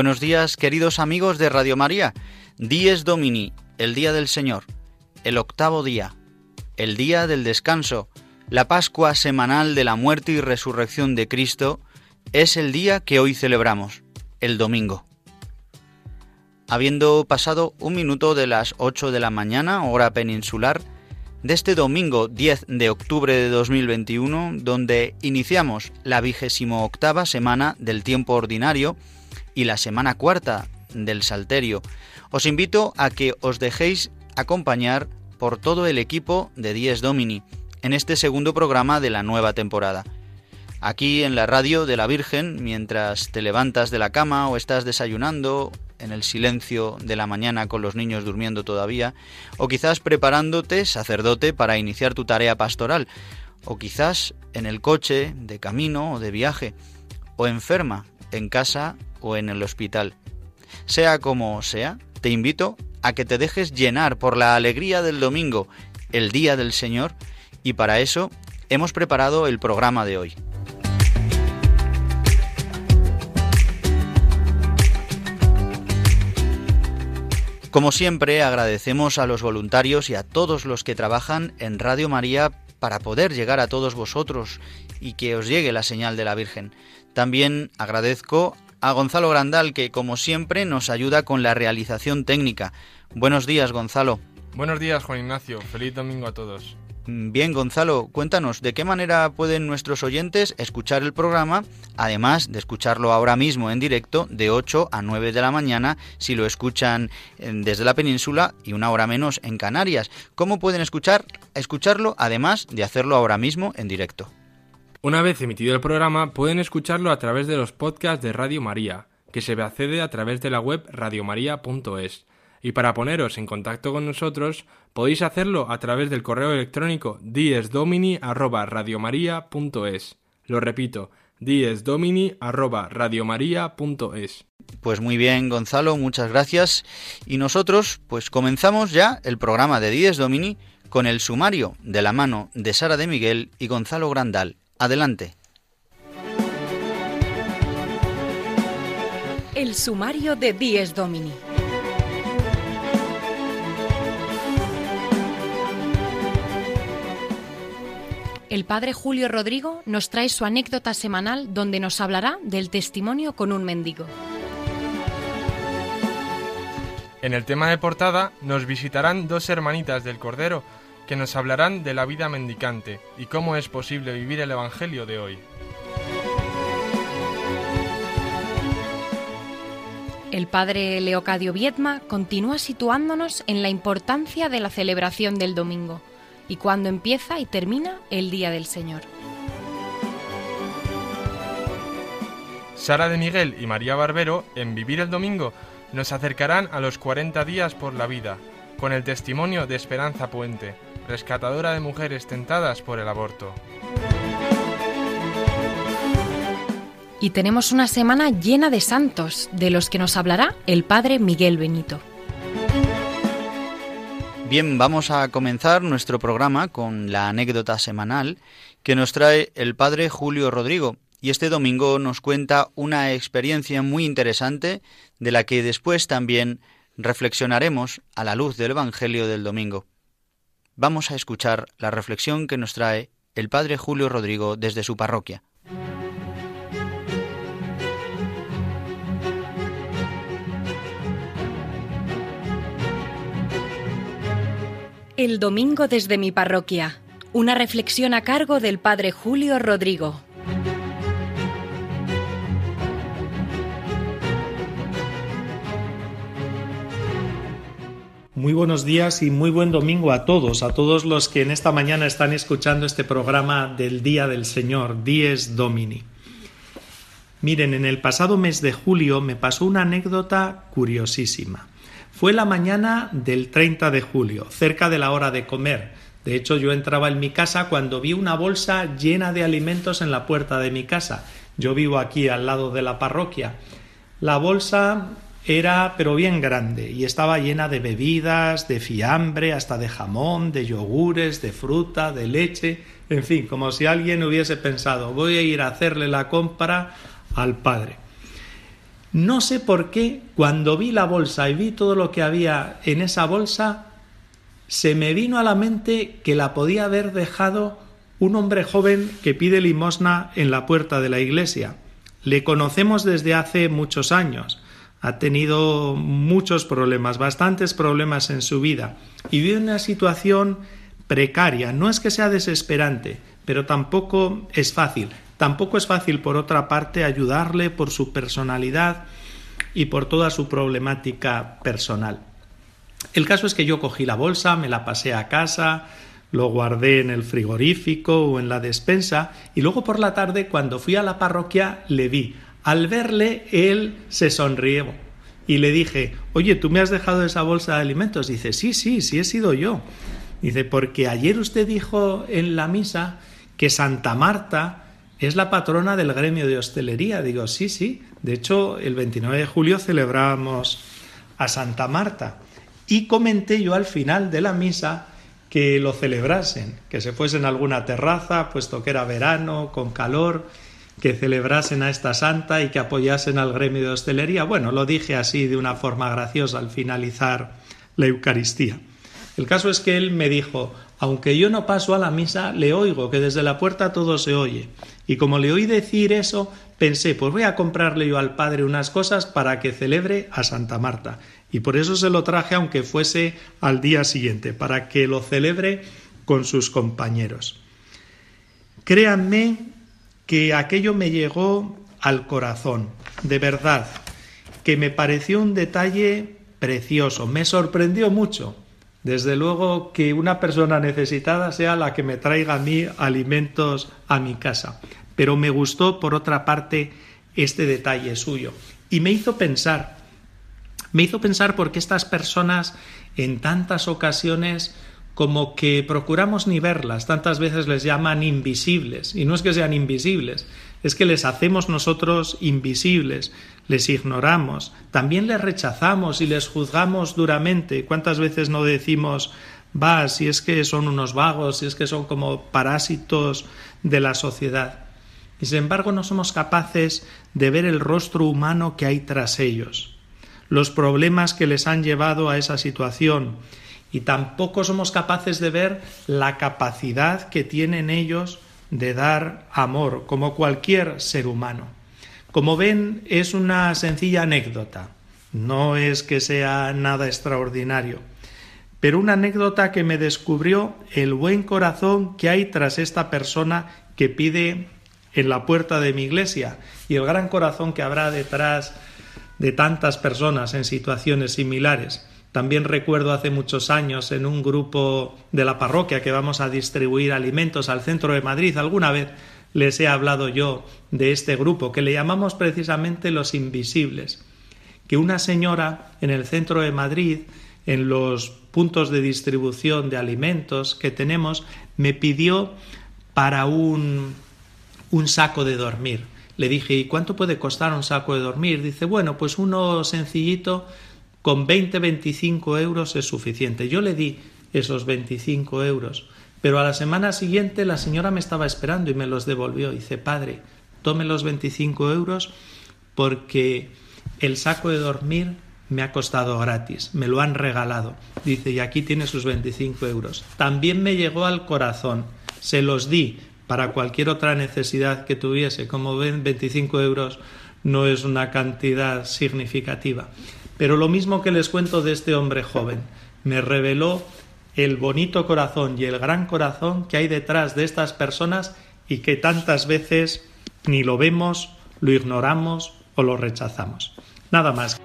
Buenos días, queridos amigos de Radio María. Dies Domini, el día del Señor, el octavo día, el día del descanso, la Pascua semanal de la muerte y resurrección de Cristo, es el día que hoy celebramos, el domingo. Habiendo pasado un minuto de las 8 de la mañana, hora peninsular, de este domingo 10 de octubre de 2021, donde iniciamos la vigésimo octava semana del tiempo ordinario, y la semana cuarta del Salterio. Os invito a que os dejéis acompañar por todo el equipo de Dies Domini en este segundo programa de la nueva temporada. Aquí en la radio de la Virgen, mientras te levantas de la cama o estás desayunando en el silencio de la mañana con los niños durmiendo todavía, o quizás preparándote, sacerdote, para iniciar tu tarea pastoral, o quizás en el coche, de camino o de viaje, o enferma, en casa o en el hospital. Sea como sea, te invito a que te dejes llenar por la alegría del domingo, el día del Señor, y para eso hemos preparado el programa de hoy. Como siempre, agradecemos a los voluntarios y a todos los que trabajan en Radio María para poder llegar a todos vosotros y que os llegue la señal de la Virgen. También agradezco a Gonzalo Grandal, que como siempre nos ayuda con la realización técnica. Buenos días, Gonzalo. Buenos días, Juan Ignacio. Feliz domingo a todos. Bien, Gonzalo, cuéntanos, ¿de qué manera pueden nuestros oyentes escuchar el programa, además de escucharlo ahora mismo en directo de 8 a 9 de la mañana si lo escuchan eh, desde la península y una hora menos en Canarias? ¿Cómo pueden escuchar, escucharlo además de hacerlo ahora mismo en directo? Una vez emitido el programa, pueden escucharlo a través de los podcasts de Radio María, que se accede a través de la web radiomaria.es. Y para poneros en contacto con nosotros, podéis hacerlo a través del correo electrónico diesdomini@radiomaria.es. Lo repito, diesdomini@radiomaria.es. Pues muy bien, Gonzalo, muchas gracias. Y nosotros, pues comenzamos ya el programa de Dies Domini con el sumario de la mano de Sara de Miguel y Gonzalo Grandal. Adelante. El sumario de Dies Domini. El padre Julio Rodrigo nos trae su anécdota semanal donde nos hablará del testimonio con un mendigo. En el tema de portada nos visitarán dos hermanitas del Cordero que nos hablarán de la vida mendicante y cómo es posible vivir el Evangelio de hoy. El padre Leocadio Viedma continúa situándonos en la importancia de la celebración del domingo y cuándo empieza y termina el Día del Señor. Sara de Miguel y María Barbero, en Vivir el Domingo, nos acercarán a los 40 días por la vida, con el testimonio de Esperanza Puente, rescatadora de mujeres tentadas por el aborto. Y tenemos una semana llena de santos, de los que nos hablará el Padre Miguel Benito. Bien, vamos a comenzar nuestro programa con la anécdota semanal que nos trae el Padre Julio Rodrigo. Y este domingo nos cuenta una experiencia muy interesante de la que después también reflexionaremos a la luz del Evangelio del domingo vamos a escuchar la reflexión que nos trae el Padre Julio Rodrigo desde su parroquia. El domingo desde mi parroquia. Una reflexión a cargo del Padre Julio Rodrigo. Muy buenos días y muy buen domingo a todos, a todos los que en esta mañana están escuchando este programa del Día del Señor, Dies Domini. Miren, en el pasado mes de julio me pasó una anécdota curiosísima. Fue la mañana del 30 de julio, cerca de la hora de comer. De hecho, yo entraba en mi casa cuando vi una bolsa llena de alimentos en la puerta de mi casa. Yo vivo aquí al lado de la parroquia. La bolsa era pero bien grande y estaba llena de bebidas, de fiambre, hasta de jamón, de yogures, de fruta, de leche, en fin, como si alguien hubiese pensado voy a ir a hacerle la compra al padre. No sé por qué, cuando vi la bolsa y vi todo lo que había en esa bolsa, se me vino a la mente que la podía haber dejado un hombre joven que pide limosna en la puerta de la iglesia. Le conocemos desde hace muchos años. Ha tenido muchos problemas, bastantes problemas en su vida y vive una situación precaria. No es que sea desesperante, pero tampoco es fácil. Tampoco es fácil, por otra parte, ayudarle por su personalidad y por toda su problemática personal. El caso es que yo cogí la bolsa, me la pasé a casa, lo guardé en el frigorífico o en la despensa y luego por la tarde cuando fui a la parroquia le vi. Al verle él se sonrió y le dije, oye, ¿tú me has dejado esa bolsa de alimentos? Dice, sí, sí, sí he sido yo. Dice, porque ayer usted dijo en la misa que Santa Marta es la patrona del gremio de hostelería. Digo, sí, sí. De hecho, el 29 de julio celebramos a Santa Marta. Y comenté yo al final de la misa que lo celebrasen, que se fuesen a alguna terraza, puesto que era verano, con calor, que celebrasen a esta santa y que apoyasen al gremio de hostelería. Bueno, lo dije así de una forma graciosa al finalizar la Eucaristía. El caso es que él me dijo, aunque yo no paso a la misa, le oigo que desde la puerta todo se oye. Y como le oí decir eso, pensé, pues voy a comprarle yo al padre unas cosas para que celebre a Santa Marta. Y por eso se lo traje aunque fuese al día siguiente, para que lo celebre con sus compañeros. Créanme que aquello me llegó al corazón, de verdad, que me pareció un detalle precioso, me sorprendió mucho, desde luego que una persona necesitada sea la que me traiga a mí alimentos a mi casa. Pero me gustó, por otra parte, este detalle suyo. Y me hizo pensar, me hizo pensar porque estas personas en tantas ocasiones como que procuramos ni verlas, tantas veces les llaman invisibles, y no es que sean invisibles, es que les hacemos nosotros invisibles, les ignoramos, también les rechazamos y les juzgamos duramente. ¿Cuántas veces no decimos, va, si es que son unos vagos, si es que son como parásitos de la sociedad? Y sin embargo no somos capaces de ver el rostro humano que hay tras ellos, los problemas que les han llevado a esa situación, y tampoco somos capaces de ver la capacidad que tienen ellos de dar amor, como cualquier ser humano. Como ven, es una sencilla anécdota, no es que sea nada extraordinario, pero una anécdota que me descubrió el buen corazón que hay tras esta persona que pide en la puerta de mi iglesia y el gran corazón que habrá detrás de tantas personas en situaciones similares. También recuerdo hace muchos años en un grupo de la parroquia que vamos a distribuir alimentos al centro de Madrid. Alguna vez les he hablado yo de este grupo que le llamamos precisamente los invisibles. Que una señora en el centro de Madrid, en los puntos de distribución de alimentos que tenemos, me pidió para un, un saco de dormir. Le dije, ¿y cuánto puede costar un saco de dormir? Dice, bueno, pues uno sencillito con 20, 25 euros es suficiente. Yo le di esos 25 euros, pero a la semana siguiente la señora me estaba esperando y me los devolvió. Dice, padre, tome los 25 euros porque el saco de dormir me ha costado gratis, me lo han regalado. Dice, y aquí tiene sus 25 euros. También me llegó al corazón, se los di para cualquier otra necesidad que tuviese. Como ven, 25 euros no es una cantidad significativa. Pero lo mismo que les cuento de este hombre joven, me reveló el bonito corazón y el gran corazón que hay detrás de estas personas y que tantas veces ni lo vemos, lo ignoramos o lo rechazamos. Nada más.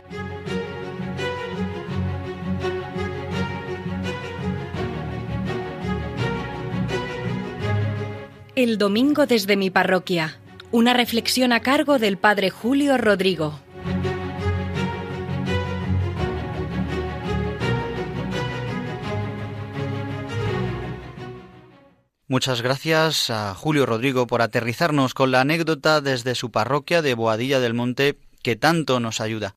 El domingo desde mi parroquia. Una reflexión a cargo del padre Julio Rodrigo. Muchas gracias a Julio Rodrigo por aterrizarnos con la anécdota desde su parroquia de Boadilla del Monte que tanto nos ayuda.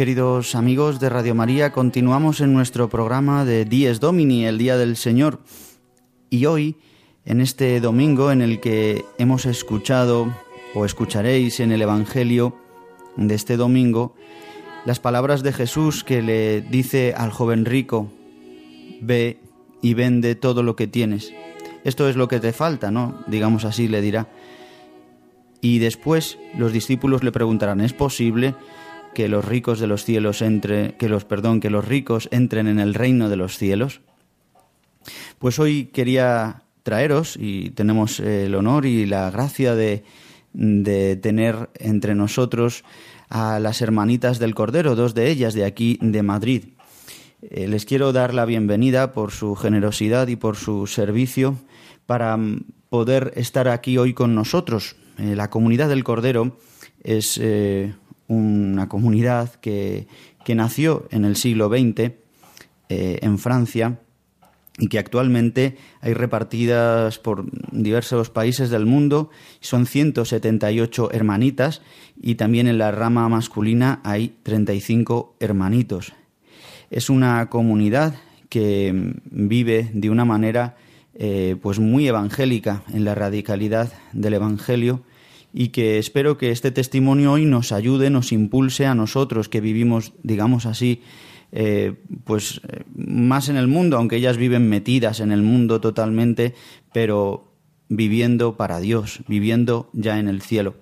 Queridos amigos de Radio María, continuamos en nuestro programa de Dies Domini, el Día del Señor. Y hoy, en este domingo en el que hemos escuchado o escucharéis en el Evangelio de este domingo, las palabras de Jesús que le dice al joven rico, ve y vende todo lo que tienes. Esto es lo que te falta, ¿no? Digamos así, le dirá. Y después los discípulos le preguntarán, ¿es posible? Que los ricos de los cielos entre, que los perdón, que los ricos entren en el reino de los cielos? Pues hoy quería traeros y tenemos el honor y la gracia de, de tener entre nosotros a las hermanitas del Cordero, dos de ellas de aquí de Madrid. Eh, les quiero dar la bienvenida por su generosidad y por su servicio para poder estar aquí hoy con nosotros. Eh, la comunidad del Cordero es eh, una comunidad que, nació en el siglo XX eh, en Francia y que actualmente hay repartidas por diversos países del mundo. Son 178 hermanitas y también en la rama masculina hay 35 hermanitos. Es una comunidad que vive de una manera eh, pues muy evangélica en la radicalidad del Evangelio y que espero que este testimonio hoy nos ayude, nos impulse a nosotros que vivimos, digamos así, eh, pues eh, más en el mundo, aunque ellas viven metidas en el mundo totalmente, pero viviendo para Dios, viviendo ya en el cielo.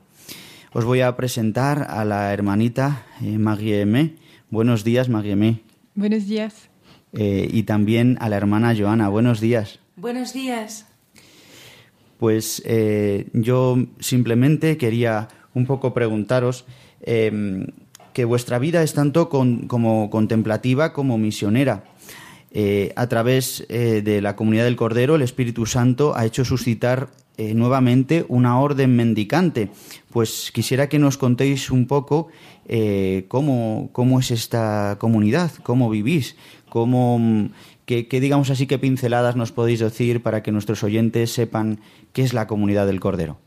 Os voy a presentar a la hermanita eh, Marie Buenos días, Marie Buenos días. Eh, y también a la hermana Joana. Buenos días. Buenos días. Pues eh, yo simplemente quería un poco preguntaros em, que vuestra vida es tanto como contemplativa como misionera. Eh, a través eh, de la comunidad del Cordero, el Espíritu Santo ha hecho suscitar nuevamente una orden mendicante. Pues quisiera que nos contéis un poco cómo, cómo es esta comunidad, cómo vivís, cómo, ¿Qué, digamos así, qué pinceladas nos podéis decir para que nuestros oyentes sepan qué es la comunidad del Cordero?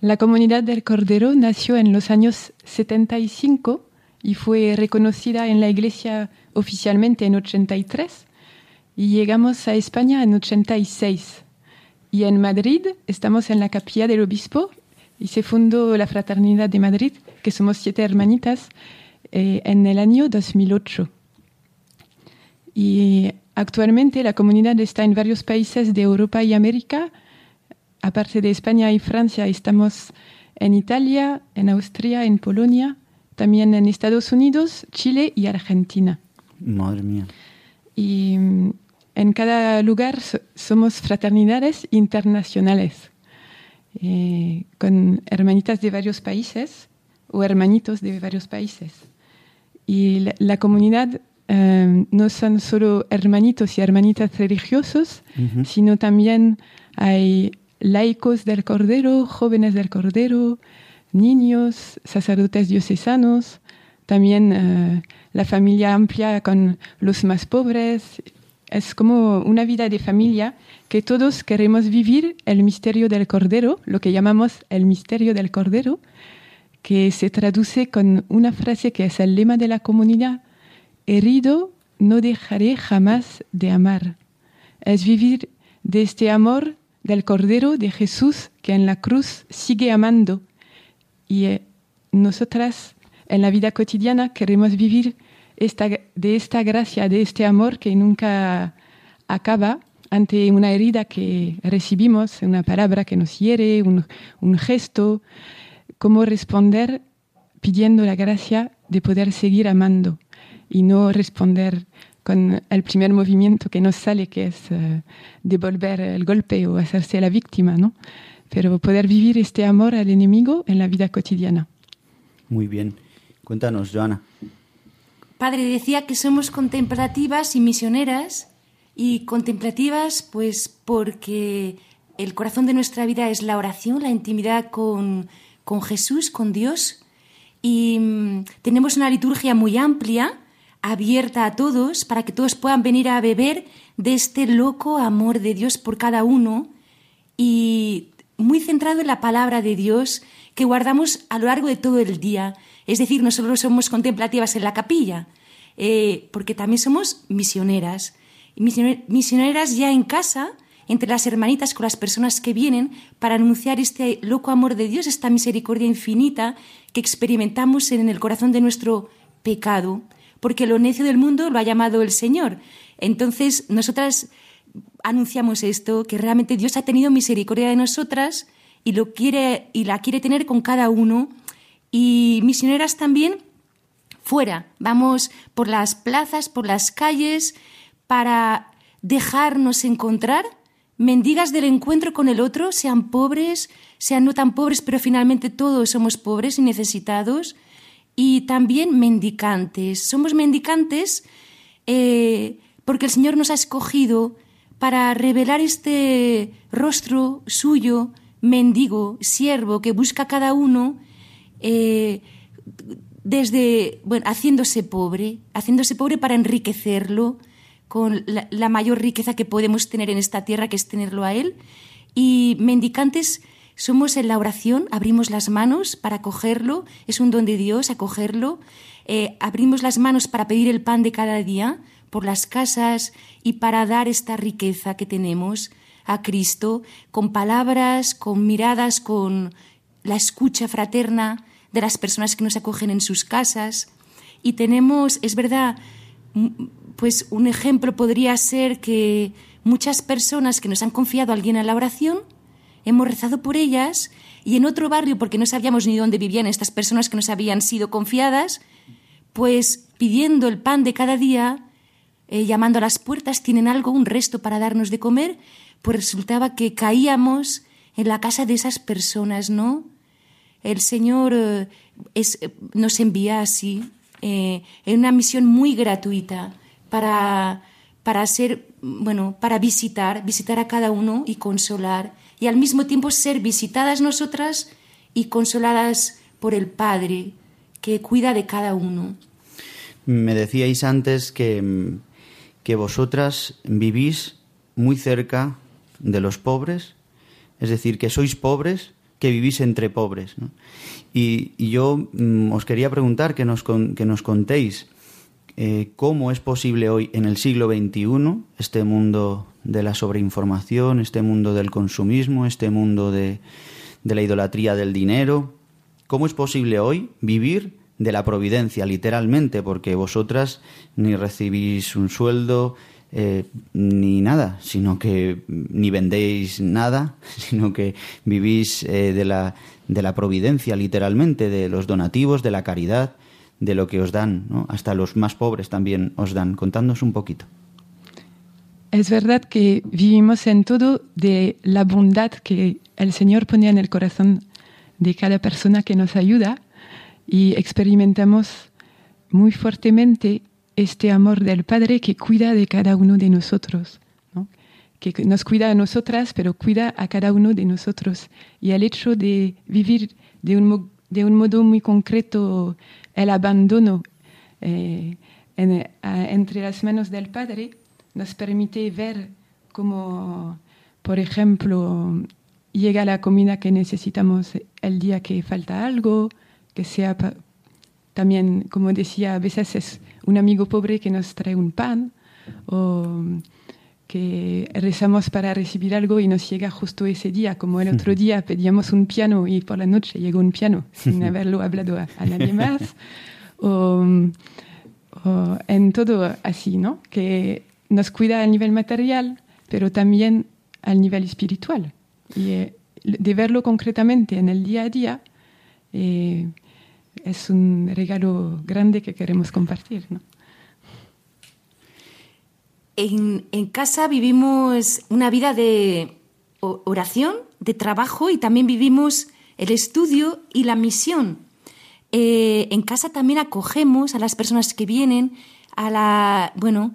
La comunidad del Cordero nació en los años 75 y fue reconocida en la Iglesia oficialmente en 83 y llegamos a España en 86. Y en Madrid estamos en la capilla del obispo y se fundó la Fraternidad de Madrid, que somos siete hermanitas, eh, en el año 2008. Y actualmente la comunidad está en varios países de Europa y América. Aparte de España y Francia, estamos en Italia, en Austria, en Polonia, también en Estados Unidos, Chile y Argentina. Madre mía. Y mm, en cada lugar somos fraternidades internacionales, eh, con hermanitas de varios países o hermanitos de varios países. Y la comunidad Em, no son solo hermanitos y hermanitas religiosos, sino también hay laicos del Cordero, jóvenes del Cordero, niños, sacerdotes diocesanos, también eh, la familia amplia con los más pobres. Es como una vida de familia que todos queremos vivir el misterio del Cordero, lo que llamamos el misterio del Cordero, que se traduce con una frase que es el lema de la comunidad, herido, no dejaré jamás de amar. Es vivir de este amor del Cordero de Jesús que en la cruz sigue amando. Y eh, nosotras en la vida cotidiana queremos vivir de esta gracia, de este amor que nunca acaba ante una herida que recibimos, una palabra que nos hiere, un, un gesto, cómo responder pidiendo la gracia de poder seguir amando y no responder con el primer movimiento que nos sale, que es eh, devolver el golpe o hacerse la víctima, ¿no? Pero poder vivir este amor al enemigo en la vida cotidiana. Muy bien. Cuéntanos, Joana. Padre, decía que somos contemplativas y misioneras, y contemplativas pues porque el corazón de nuestra vida es la oración, la intimidad con, con Jesús, con Dios, y mm, tenemos una liturgia muy amplia, abierta a todos, para que todos puedan venir a beber de este loco amor de Dios por cada uno y muy centrado en la palabra de Dios que guardamos a lo largo de todo el día. Es decir, no solo somos contemplativas en la capilla, eh, porque también somos misioneras. Misioneras ya en casa, entre las hermanitas, con las personas que vienen, para anunciar este loco amor de Dios, esta misericordia infinita que experimentamos en el corazón de nuestro pecado, porque lo necio del mundo lo ha llamado el Señor. Entonces, nosotras anunciamos esto, que realmente Dios ha tenido misericordia de nosotras y lo quiere y la quiere tener con cada uno y misioneras también fuera. Vamos por las plazas, por las calles para dejarnos encontrar mendigas del encuentro con el otro, sean pobres, sean no tan pobres, pero finalmente todos somos pobres y necesitados, y también mendicantes. Somos mendicantes eh, porque el Señor nos ha escogido para revelar este rostro suyo, mendigo, siervo, que busca a cada uno eh, desde, bueno, haciéndose pobre, haciéndose pobre para enriquecerlo con la, mayor riqueza que podemos tener en esta tierra, que es tenerlo a Él. Y mendicantes somos en la oración, abrimos las manos para cogerlo, es un don de Dios acogerlo, eh, abrimos las manos para pedir el pan de cada día por las casas y para dar esta riqueza que tenemos a Cristo con palabras, con miradas, con la escucha fraterna de las personas que nos acogen en sus casas. Y tenemos, es verdad, pues un ejemplo podría ser que muchas personas que nos han confiado a alguien en la oración, hemos rezado por ellas y en otro barrio, porque no sabíamos ni dónde vivían estas personas que nos habían sido confiadas, pues pidiendo el pan de cada día, eh, llamando a las puertas, tienen algo, un resto para darnos de comer, pues resultaba que caíamos en la casa de esas personas, ¿no? El Señor eh, eh, nos envía así, en una misión muy gratuita, para, para ser, bueno, para visitar, visitar a cada uno y consolar, y al mismo tiempo ser visitadas nosotras y consoladas por el Padre, que cuida de cada uno. Me decíais antes que, que vosotras vivís muy cerca de los pobres, es decir, que sois pobres, que vivís entre pobres. Y, yo mm, os quería preguntar que nos, que nos contéis eh, cómo es posible hoy, en el siglo XXI, este mundo de la sobreinformación, este mundo del consumismo, este mundo de, de la idolatría del dinero, cómo es posible hoy vivir de la providencia, literalmente, porque vosotras ni recibís un sueldo, eh, ni nada, sino que ni vendéis nada, sino que vivís eh, de, la, de la providencia, literalmente, de los donativos, de la caridad, de lo que os dan, ¿no? hasta los más pobres también os dan. Contadnos un poquito. Es verdad que vivimos en todo de la bondad que el Señor pone en el corazón de cada persona que nos ayuda y experimentamos muy fuertemente este amor del Padre que cuida de cada uno de nosotros, que nos cuida a nosotras, pero cuida a cada uno de nosotros. Y el hecho de vivir de un, de un modo muy concreto el abandono eh, entre las manos del Padre nos permite ver cómo, por ejemplo, llega la comida que necesitamos el día que falta algo, que sea también, como decía, a veces es un amigo pobre que nos trae un pan o que rezamos para recibir algo y nos llega justo ese día, como el otro día pedíamos un piano y por la noche llegó un piano sin haberlo hablado a, nadie más. O, en todo así, ¿no? Que nos cuida a nivel material, pero también al nivel espiritual. Y eh, de verlo concretamente en el día a día eh, es un regalo grande que queremos compartir, en, en casa vivimos una vida de oración, de trabajo y también vivimos el estudio y la misión. Eh, en casa también acogemos a las personas que vienen, a la, bueno,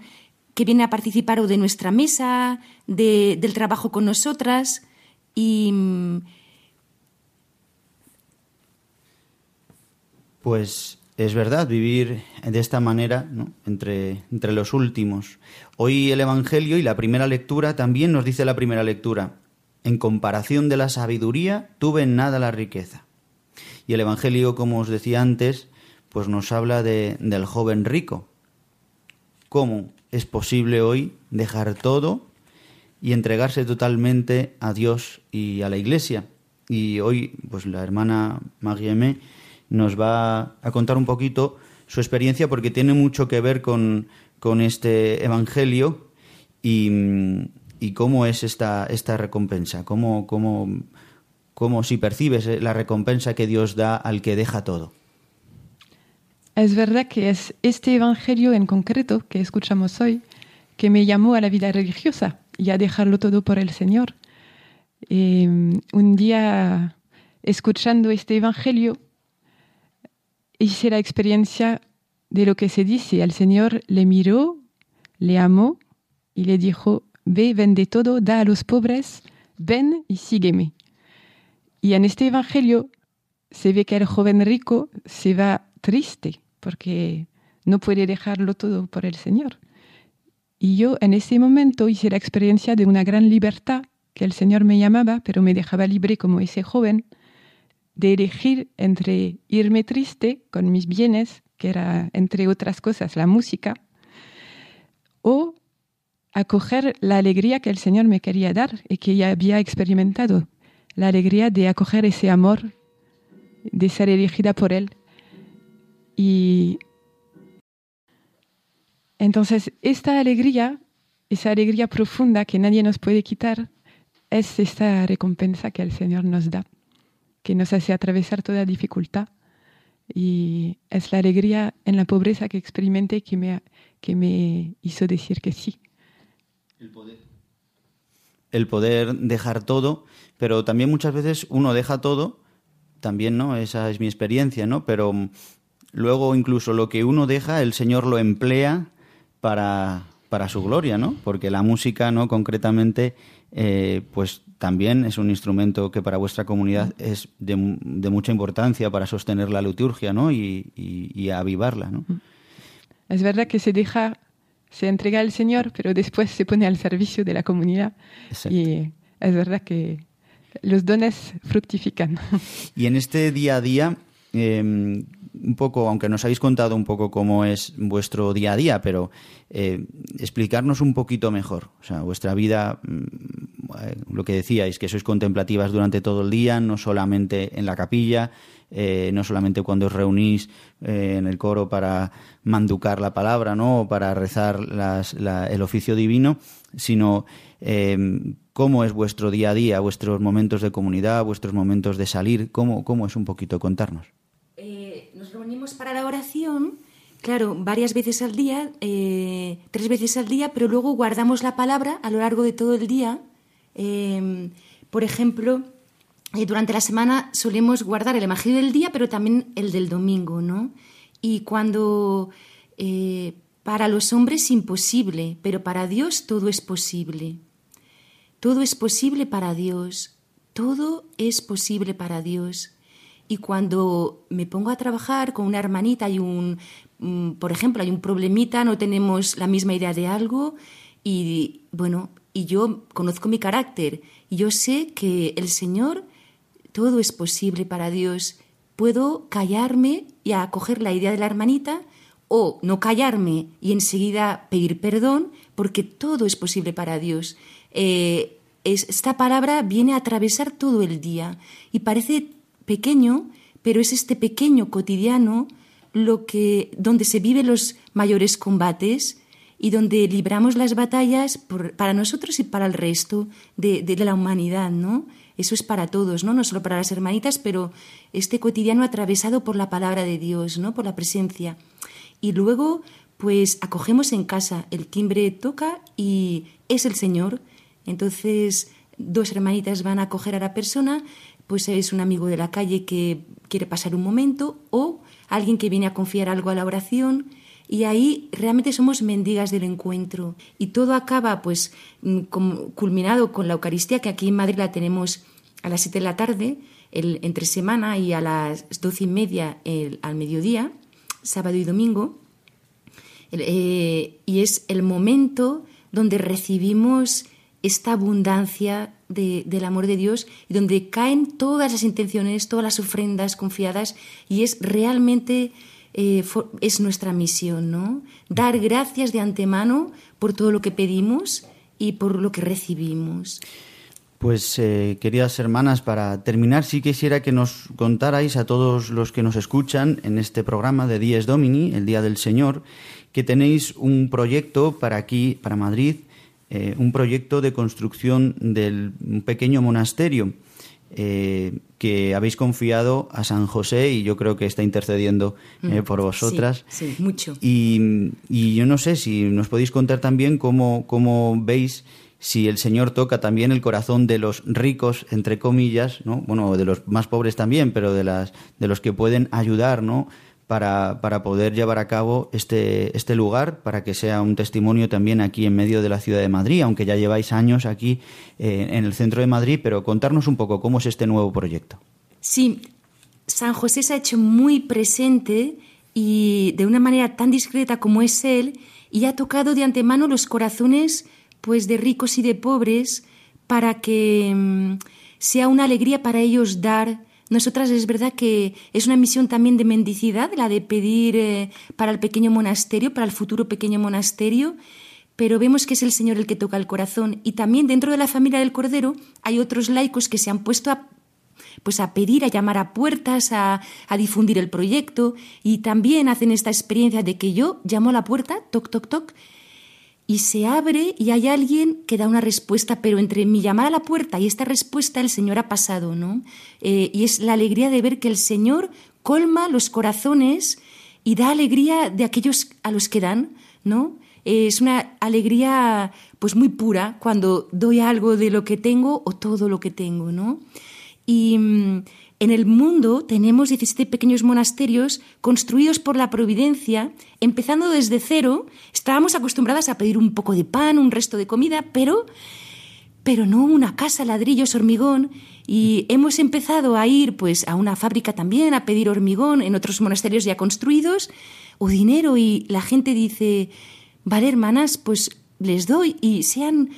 que vienen a participar o de nuestra mesa, del trabajo con nosotras y pues es verdad vivir de esta manera entre, entre los últimos. Hoy el Evangelio y la primera lectura también nos dice la primera lectura. En comparación de la sabiduría, tuve en nada la riqueza. Y el Evangelio, como os decía antes, pues nos habla de, del joven rico. ¿Cómo es posible hoy dejar todo y entregarse totalmente a Dios y a la Iglesia? Y hoy, pues la hermana Marieme nos va a contar un poquito su experiencia porque tiene mucho que ver con, con este Evangelio y, y cómo es esta, esta recompensa, cómo, cómo, cómo si percibes la recompensa que Dios da al que deja todo. Es verdad que es este Evangelio en concreto que escuchamos hoy que me llamó a la vida religiosa y a dejarlo todo por el Señor. Em, un día, escuchando este Evangelio, hice la experiencia de lo que se dice. El Señor le miró, le amó y le dijo, ve, vende todo, da a los pobres, ven y sígueme. Y en este Evangelio se ve que el joven rico se va triste porque no puede dejarlo todo por el Señor. Y yo en ese momento hice la experiencia de una gran libertad que el Señor me llamaba, pero me dejaba libre como ese joven, de elegir entre irme triste con mis bienes, que era entre otras cosas la música, o acoger la alegría que el Señor me quería dar y que ya había experimentado, la alegría de acoger ese amor, de ser elegida por Él. Y entonces esta alegría, esa alegría profunda que nadie nos puede quitar, es esta recompensa que el Señor nos da, que nos hace atravesar toda dificultad. Y es la alegría en la pobreza que experimenté que me, que me hizo decir que sí el poder. dejar todo, pero también muchas veces uno deja todo, también, ¿no? Esa es mi experiencia, ¿no? Pero luego incluso lo que uno deja, el Señor lo emplea para, para su gloria, ¿no? Porque la música, ¿no? Concretamente, eh, pues también es un instrumento que para vuestra comunidad es de, mucha importancia para sostener la liturgia, ¿no? Y, y avivarla, ¿no? Es verdad que se deja se entrega al Señor, pero después se pone al servicio de la comunidad. Y es verdad que los dones fructifican. Y en este día a día, em, un poco, aunque nos habéis contado un poco cómo es vuestro día a día, pero eh, explicarnos un poquito mejor. O sea, vuestra vida, mm, lo que decíais, que sois contemplativas durante todo el día, no solamente en la capilla, eh, no solamente cuando os reunís eh, en el coro para manducar la palabra, ¿no? O para rezar el oficio divino, sino cómo es vuestro día a día, vuestros momentos de comunidad, vuestros momentos de salir, cómo, cómo es un poquito contarnos. Nos reunimos para la oración. Claro, varias veces al día, tres veces al día, pero luego guardamos la palabra a lo largo de todo el día. por ejemplo, eh, durante la semana solemos guardar el Evangelio del día, pero también el del domingo, ¿no? Y cuando eh, para los hombres es imposible, pero para Dios todo es posible. Todo es posible para Dios. Todo es posible para Dios. Y cuando me pongo a trabajar con una hermanita y un, mm, por ejemplo, hay un problemita, no tenemos la misma idea de algo, y bueno, y yo conozco mi carácter, y yo sé que el Señor todo es posible para Dios. Puedo callarme y acoger la idea de la hermanita o no callarme y enseguida pedir perdón porque todo es posible para Dios. Eh, esta palabra viene a atravesar todo el día y parece pequeño, pero es este pequeño cotidiano lo que donde se viven los mayores combates y donde libramos las batallas para nosotros y para el resto de, de la humanidad, ¿no? Eso es para todos, ¿no? No solo para las hermanitas, pero este cotidiano atravesado por la palabra de Dios, ¿no? Por la presencia. Y luego, pues acogemos en casa. El timbre toca y es el Señor. Entonces, dos hermanitas van a acoger a la persona, pues es un amigo de la calle que quiere pasar un momento o alguien que viene a confiar algo a la oración y ahí realmente somos mendigas del encuentro. Y todo acaba pues mm, culminado con la Eucaristía que aquí en Madrid la tenemos a las 7 de la tarde el, entre semana y a las doce y media al mediodía sábado y domingo. Eh, y es el momento donde recibimos esta abundancia del amor de Dios y donde caen todas las intenciones, todas las ofrendas confiadas y es realmente eh, es nuestra misión, ¿no? Dar gracias de antemano por todo lo que pedimos y por lo que recibimos. Pues, eh, queridas hermanas, para terminar, sí quisiera que nos contarais a todos los que nos escuchan en este programa de Dies Domini, el Día del Señor, que tenéis un proyecto para aquí, para Madrid, eh, un proyecto de construcción del pequeño monasterio eh, que habéis confiado a San José y yo creo que está intercediendo mm, por vosotras. Sí, mucho. Y, y, yo no sé si nos podéis contar también cómo, cómo veis si el Señor toca también el corazón de los ricos, entre comillas, ¿no? bueno, de los más pobres también, pero de, las, de los que pueden ayudar, ¿no? Para, para, poder llevar a cabo este, este lugar, para que sea un testimonio también aquí en medio de la ciudad de Madrid, aunque ya lleváis años aquí eh, en el centro de Madrid, pero contarnos un poco cómo es este nuevo proyecto. Sí, San José se ha hecho muy presente y de una manera tan discreta como es él, y ha tocado de antemano los corazones pues de ricos y de pobres para que mm, sea una alegría para ellos dar. Nosotras es verdad que es una misión también de mendicidad, la de pedir eh, para el pequeño monasterio, para el futuro pequeño monasterio, pero vemos que es el Señor el que toca el corazón. Y también dentro de la familia del Cordero hay otros laicos que se han puesto a pues a pedir, a llamar a puertas, a, a, difundir el proyecto y también hacen esta experiencia de que yo llamo a la puerta, toc, toc, toc, y se abre y hay alguien que da una respuesta, pero entre mi llamada a la puerta y esta respuesta el Señor ha pasado, ¿no? Eh, y es la alegría de ver que el Señor colma los corazones y da alegría de aquellos a los que dan, ¿no? es una alegría pues muy pura cuando doy algo de lo que tengo o todo lo que tengo, ¿no? Y mm, en el mundo tenemos 17 pequeños monasterios construidos por la providencia, empezando desde cero. Estábamos acostumbradas a pedir un poco de pan, un resto de comida, pero, pero no una casa, ladrillos, hormigón. Y hemos empezado a ir pues, a una fábrica también a pedir hormigón en otros monasterios ya construidos o dinero. Y la gente dice, vale, hermanas, pues les doy y sean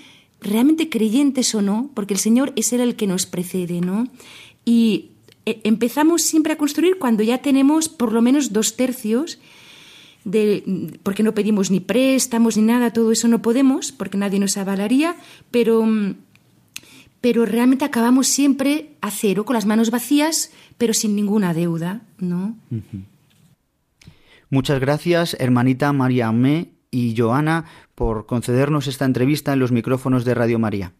realmente creyentes o no, porque el Señor es Él el que nos precede, ¿no? Y empezamos siempre a construir cuando ya tenemos por lo menos dos tercios, de, porque no pedimos ni préstamos ni nada, todo eso no podemos, porque nadie nos avalaría, pero, pero realmente acabamos siempre a cero, con las manos vacías, pero sin ninguna deuda, ¿no? Muchas gracias, hermanita María Amé y Joana, por concedernos esta entrevista en los micrófonos de Radio María.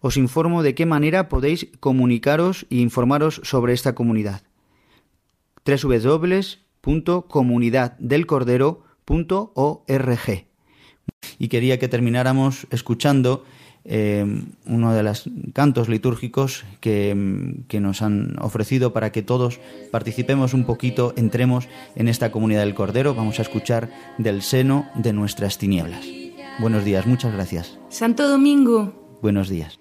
Os informo de qué manera podéis comunicaros e informaros sobre esta comunidad. www.comunidaddelcordero.org Y quería que termináramos escuchando eh, uno de los cantos litúrgicos que, que, nos han ofrecido para que todos participemos un poquito, entremos en esta comunidad del Cordero. Vamos a escuchar del seno de nuestras tinieblas. Buenos días, muchas gracias. Santo Domingo. Buenos días.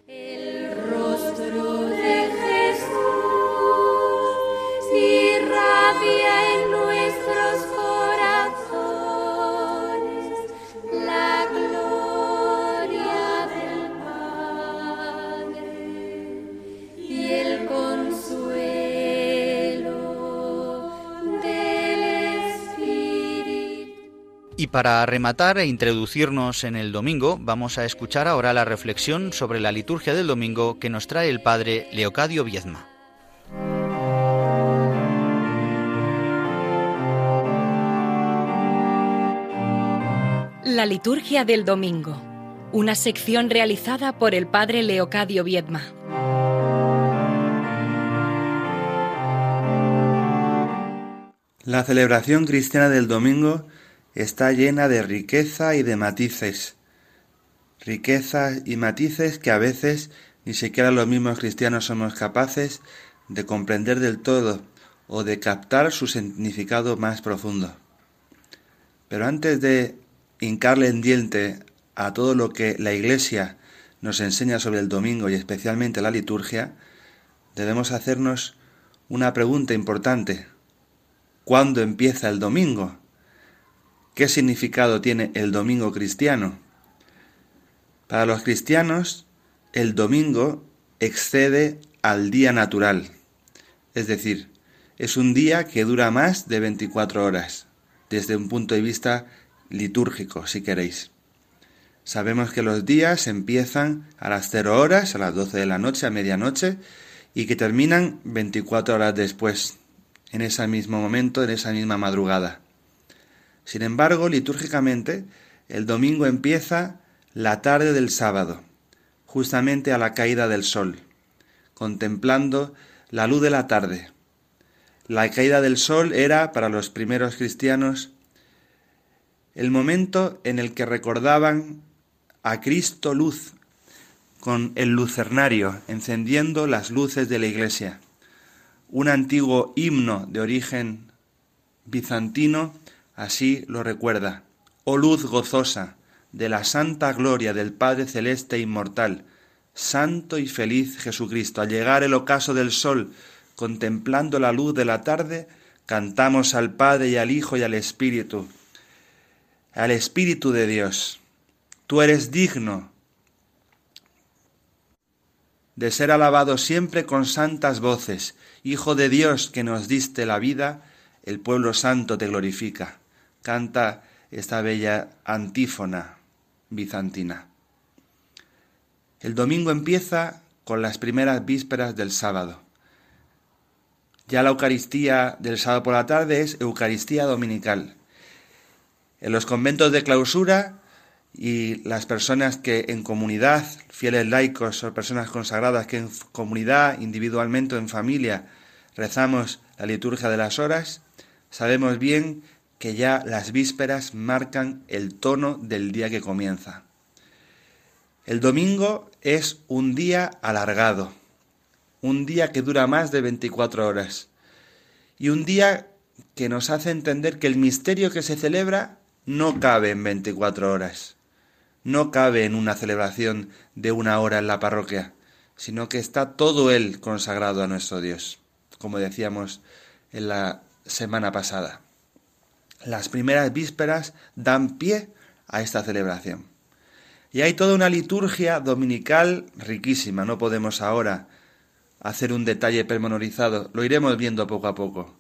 Para rematar e introducirnos en el domingo, vamos a escuchar ahora la reflexión sobre la liturgia del domingo que nos trae el padre Leocadio Viezma. La liturgia del domingo, una sección realizada por el padre Leocadio Viedma. La celebración cristiana del domingo está llena de riqueza y de matices, riqueza y matices que a veces ni siquiera los mismos cristianos somos capaces de comprender del todo o de captar su significado más profundo. Pero antes de hincarle en diente a todo lo que la Iglesia nos enseña sobre el domingo y especialmente la liturgia, debemos hacernos una pregunta importante. ¿Cuándo empieza el domingo? ¿Qué significado tiene el domingo cristiano? Para los cristianos, el domingo excede al día natural, es decir, es un día que dura más de 24 horas, desde un punto de vista litúrgico, si queréis. Sabemos que los días empiezan a las 0 horas, a las 12 de la noche, a medianoche, y que terminan 24 horas después, en ese mismo momento, en esa misma madrugada. Sin embargo, litúrgicamente, el domingo empieza la tarde del sábado, justamente a la caída del sol, contemplando la luz de la tarde. La caída del sol era, para los primeros cristianos, el momento en el que recordaban a Cristo luz con el lucernario, encendiendo las luces de la iglesia. Un antiguo himno de origen bizantino así lo recuerda. Oh luz gozosa de la santa gloria del Padre celeste inmortal, santo y feliz Jesucristo, al llegar el ocaso del sol, contemplando la luz de la tarde, cantamos al Padre y al Hijo y al Espíritu, al Espíritu de Dios. Tú eres digno de ser alabado siempre con santas voces. Hijo de Dios que nos diste la vida, el pueblo santo te glorifica. Canta esta bella antífona bizantina. El domingo empieza con las primeras vísperas del sábado. Ya la Eucaristía del sábado por la tarde es Eucaristía dominical. En los conventos de clausura y las personas que en comunidad, fieles laicos o personas consagradas que en comunidad, individualmente o en familia, rezamos la liturgia de las horas, sabemos bien que ya las vísperas marcan el tono del día que comienza. El domingo es un día alargado, un día que dura más de 24 horas y un día que nos hace entender que el misterio que se celebra no cabe en 24 horas no cabe en una celebración de una hora en la parroquia, sino que está todo él consagrado a nuestro Dios, como decíamos en la semana pasada. Las primeras vísperas dan pie a esta celebración. Y hay toda una liturgia dominical riquísima, no podemos ahora hacer un detalle permenorizado, lo iremos viendo poco a poco.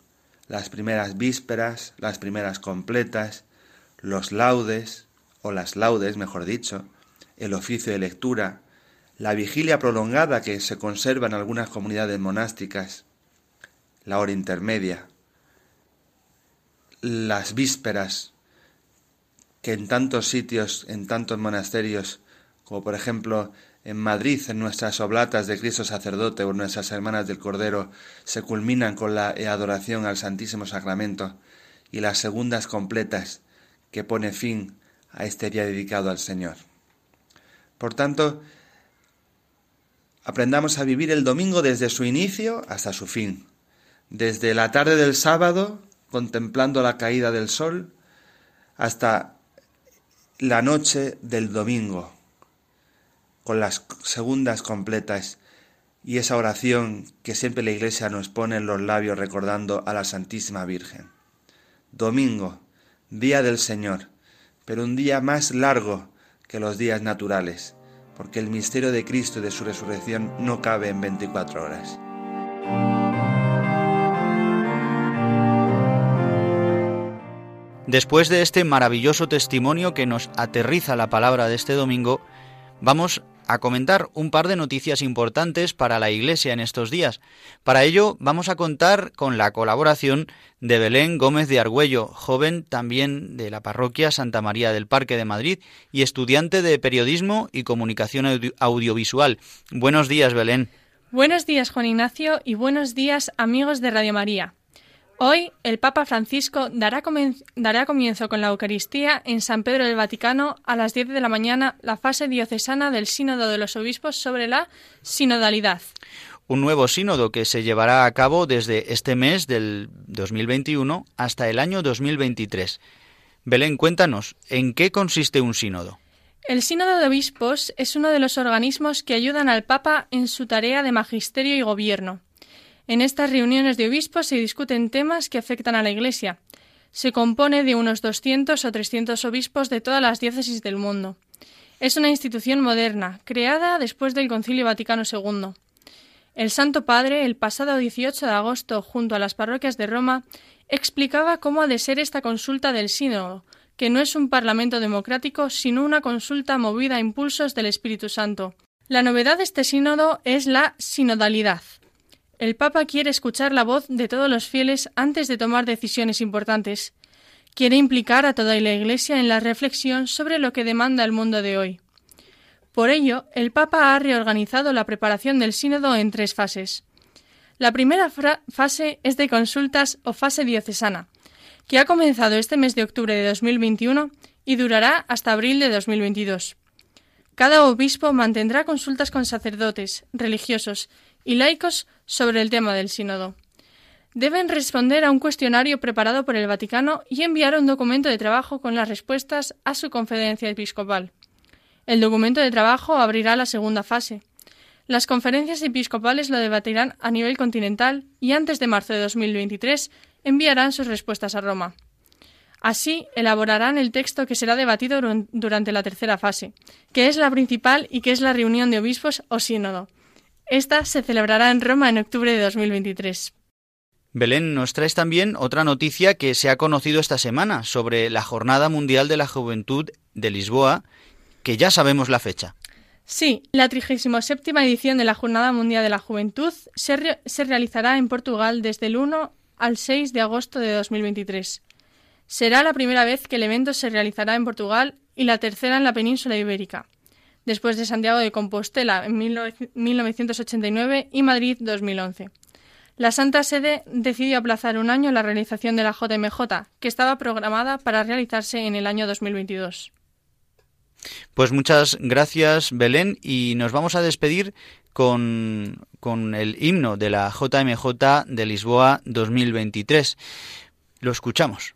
Las primeras vísperas, las primeras completas, los laudes, o las laudes, mejor dicho, el oficio de lectura, la vigilia prolongada que se conserva en algunas comunidades monásticas, la hora intermedia, las vísperas, que en tantos sitios, en tantos monasterios, como por ejemplo en Madrid, en nuestras oblatas de Cristo sacerdote o nuestras hermanas del Cordero, se culminan con la adoración al Santísimo Sacramento, y las segundas completas, que pone fin a este día dedicado al Señor. Por tanto, aprendamos a vivir el domingo desde su inicio hasta su fin, desde la tarde del sábado, contemplando la caída del sol, hasta la noche del domingo, con las segundas completas y esa oración que siempre la Iglesia nos pone en los labios recordando a la Santísima Virgen. Domingo, día del Señor, pero un día más largo que los días naturales, porque el misterio de Cristo y de su resurrección no cabe en 24 horas. Después de este maravilloso testimonio que nos aterriza la palabra de este domingo, vamos a comentar un par de noticias importantes para la Iglesia en estos días. Para ello vamos a contar con la colaboración de Belén Gómez de Argüello, joven también de la parroquia Santa María del Parque de Madrid y estudiante de periodismo y comunicación audiovisual. Buenos días, Belén. Buenos días, Juan Ignacio, y buenos días, amigos de Radio María. Hoy el Papa Francisco dará, comienzo con la Eucaristía en San Pedro del Vaticano a las 10 de la mañana la fase diocesana del Sínodo de los Obispos sobre la sinodalidad. Un nuevo sínodo que se llevará a cabo desde este mes del 2021 hasta el año 2023. Belén, cuéntanos, ¿en qué consiste un sínodo? El Sínodo de Obispos es uno de los organismos que ayudan al Papa en su tarea de magisterio y gobierno. En estas reuniones de obispos se discuten temas que afectan a la Iglesia. Se compone de unos 200 o 300 obispos de todas las diócesis del mundo. Es una institución moderna, creada después del Concilio Vaticano II. El Santo Padre, el pasado 18 de agosto, junto a las parroquias de Roma, explicaba cómo ha de ser esta consulta del Sínodo, que no es un parlamento democrático, sino una consulta movida a impulsos del Espíritu Santo. La novedad de este sínodo es la sinodalidad. El Papa quiere escuchar la voz de todos los fieles antes de tomar decisiones importantes. Quiere implicar a toda la Iglesia en la reflexión sobre lo que demanda el mundo de hoy. Por ello, el Papa ha reorganizado la preparación del sínodo en tres fases. La primera fase es de consultas o fase diocesana, que ha comenzado este mes de octubre de 2021 y durará hasta abril de 2022. Cada obispo mantendrá consultas con sacerdotes, religiosos y laicos sobre el tema del sínodo. Deben responder a un cuestionario preparado por el Vaticano y enviar un documento de trabajo con las respuestas a su conferencia episcopal. El documento de trabajo abrirá la segunda fase. Las conferencias episcopales lo debatirán a nivel continental y antes de marzo de 2023 enviarán sus respuestas a Roma. Así, elaborarán el texto que será debatido durante la tercera fase, que es la principal y que es la reunión de obispos o sínodo. Esta se celebrará en Roma en octubre de 2023. Belén, nos traes también otra noticia que se ha conocido esta semana sobre la Jornada Mundial de la Juventud de Lisboa, que ya sabemos la fecha. Sí, la 37 edición de la Jornada Mundial de la Juventud se, se, realizará en Portugal desde el 1 al 6 de agosto de 2023. Será la primera vez que el evento se realizará en Portugal y la tercera en la península ibérica después de Santiago de Compostela en 1989 y Madrid 2011. La Santa Sede decidió aplazar un año la realización de la JMJ, que estaba programada para realizarse en el año 2022. Pues muchas gracias, Belén, y nos vamos a despedir con, con el himno de la JMJ de Lisboa 2023. Lo escuchamos.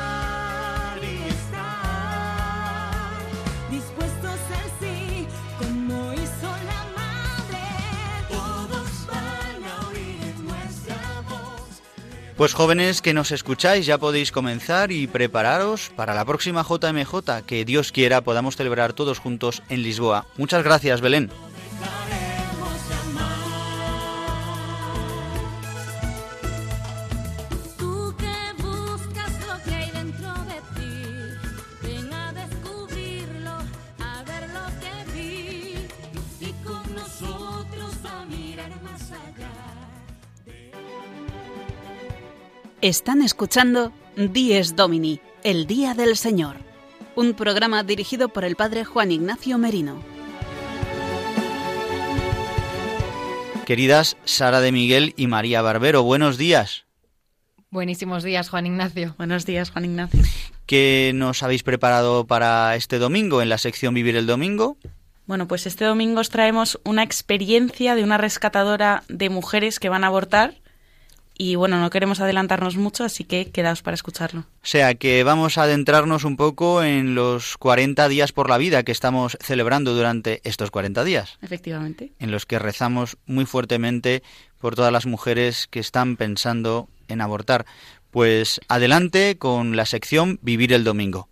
Pues jóvenes que nos escucháis, ya podéis comenzar y prepararos para la próxima JMJ, que Dios quiera podamos celebrar todos juntos en Lisboa. Muchas gracias, Belén. Están escuchando Dies Domini, el Día del Señor, un programa dirigido por el Padre Juan Ignacio Merino. Queridas Sara de Miguel y María Barbero, buenos días. Buenísimos días, Juan Ignacio. Buenos días, Juan Ignacio. ¿Qué nos habéis preparado para este domingo en la sección Vivir el Domingo? Bueno, pues este domingo os traemos una experiencia de una rescatadora de mujeres que van a abortar y bueno, no queremos adelantarnos mucho, así que quedaos para escucharlo. O sea que vamos a adentrarnos un poco en los 40 días por la vida que estamos celebrando durante estos 40 días. Efectivamente. En los que rezamos muy fuertemente por todas las mujeres que están pensando en abortar. Pues adelante con la sección Vivir el Domingo.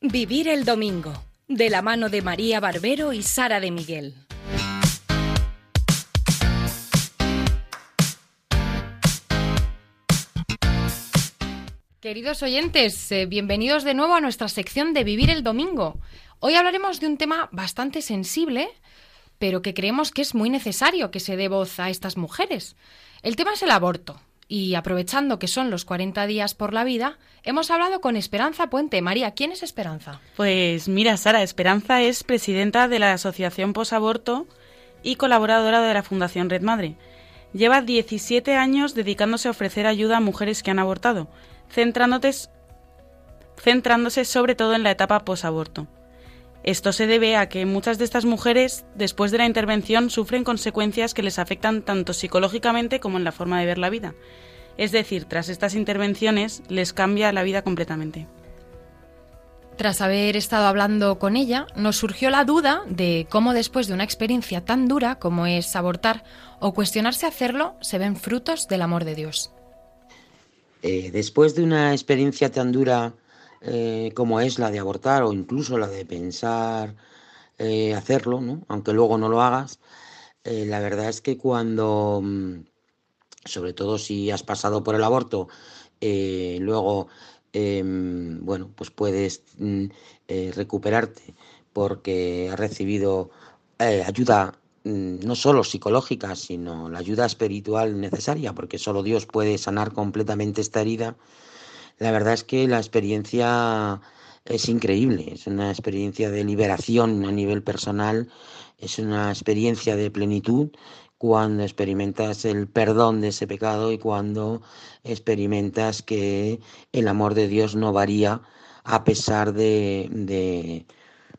Vivir el domingo, de la mano de María Barbero y Sara de Miguel. Queridos oyentes, eh, bienvenidos de nuevo a nuestra sección de Vivir el Domingo. Hoy hablaremos de un tema bastante sensible, pero que creemos que es muy necesario que se dé voz a estas mujeres. El tema es el aborto. Y aprovechando que son los 40 días por la vida, hemos hablado con Esperanza Puente. María, ¿quién es Esperanza? Pues mira, Sara, Esperanza es presidenta de la Asociación Posaborto y colaboradora de la Fundación Red Madre. Lleva 17 años dedicándose a ofrecer ayuda a mujeres que han abortado, centrándose, sobre todo en la etapa posaborto. Esto se debe a que muchas de estas mujeres, después de la intervención, sufren consecuencias que les afectan tanto psicológicamente como en la forma de ver la vida. Es decir, tras estas intervenciones les cambia la vida completamente. Tras haber estado hablando con ella, nos surgió la duda de cómo después de una experiencia tan dura como es abortar o cuestionarse hacerlo, se ven frutos del amor de Dios. Eh, después de una experiencia tan dura eh, como es la de abortar o incluso la de pensar eh, hacerlo, ¿no? aunque luego no lo hagas, eh, la verdad es que cuando, mm, sobre todo si has pasado por el aborto, luego, em, bueno, pues puedes mm, recuperarte porque has recibido ayuda mm, no solo psicológica, sino la ayuda espiritual necesaria, porque solo Dios puede sanar completamente esta herida. La verdad es que la experiencia es increíble, es una experiencia de liberación a nivel personal, es una experiencia de plenitud cuando experimentas el perdón de ese pecado y cuando experimentas que el amor de Dios no varía a pesar de,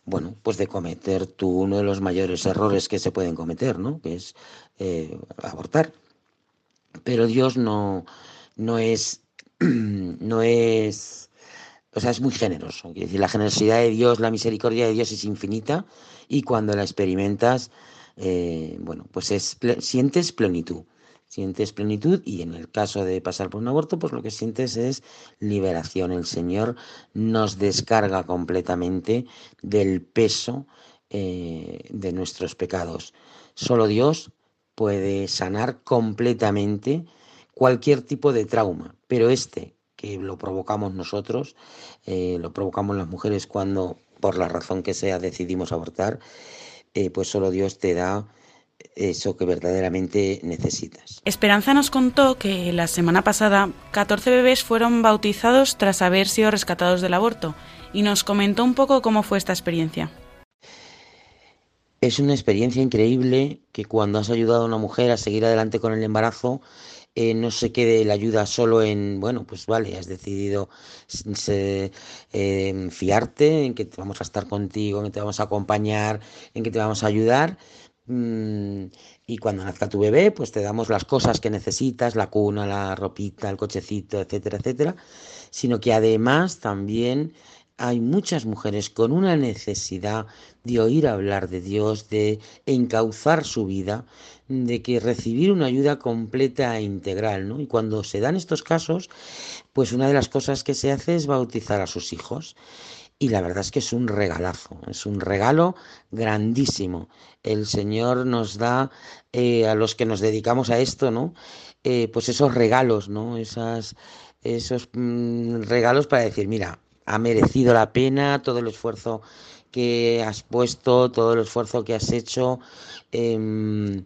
bueno, pues de cometer tú uno de los mayores errores que se pueden cometer, ¿no? Que es eh, abortar. Pero Dios no, no es, no es, o sea, es muy generoso. Decir, la generosidad de Dios, la misericordia de Dios es infinita y cuando la experimentas, eh, bueno, pues es, sientes plenitud. Sientes plenitud y en el caso de pasar por un aborto, pues lo que sientes es liberación. El Señor nos descarga completamente del peso eh, de nuestros pecados. Solo Dios puede sanar completamente cualquier tipo de trauma, pero este que lo provocamos nosotros, eh, lo provocamos las mujeres cuando, por la razón que sea, decidimos abortar, eh, pues solo Dios te da eso que verdaderamente necesitas. Esperanza nos contó que la semana pasada 14 bebés fueron bautizados tras haber sido rescatados del aborto y nos comentó un poco cómo fue esta experiencia. Es una experiencia increíble que cuando has ayudado a una mujer a seguir adelante con el embarazo, eh, no se quede la ayuda solo en, bueno, pues vale, has decidido se- eh, fiarte en que te vamos a estar contigo, en que te vamos a acompañar, en que te vamos a ayudar. mm, y cuando nazca tu bebé, pues te damos las cosas que necesitas, la cuna, la ropita, el cochecito, etcétera, etcétera. Sino que además también hay muchas mujeres con una necesidad de oír hablar de Dios, de encauzar su vida, de que recibir una ayuda completa e integral, ¿no? Y cuando se dan estos casos, pues una de las cosas que se hace es bautizar a sus hijos. Y la verdad es que es un regalazo, es un regalo grandísimo. El Señor nos da eh, a los que nos dedicamos a esto, ¿no? Eh, pues esos regalos, ¿no? Esas, esos mm, regalos para decir, mira, ha merecido la pena todo el esfuerzo que has puesto, todo el esfuerzo que has hecho em,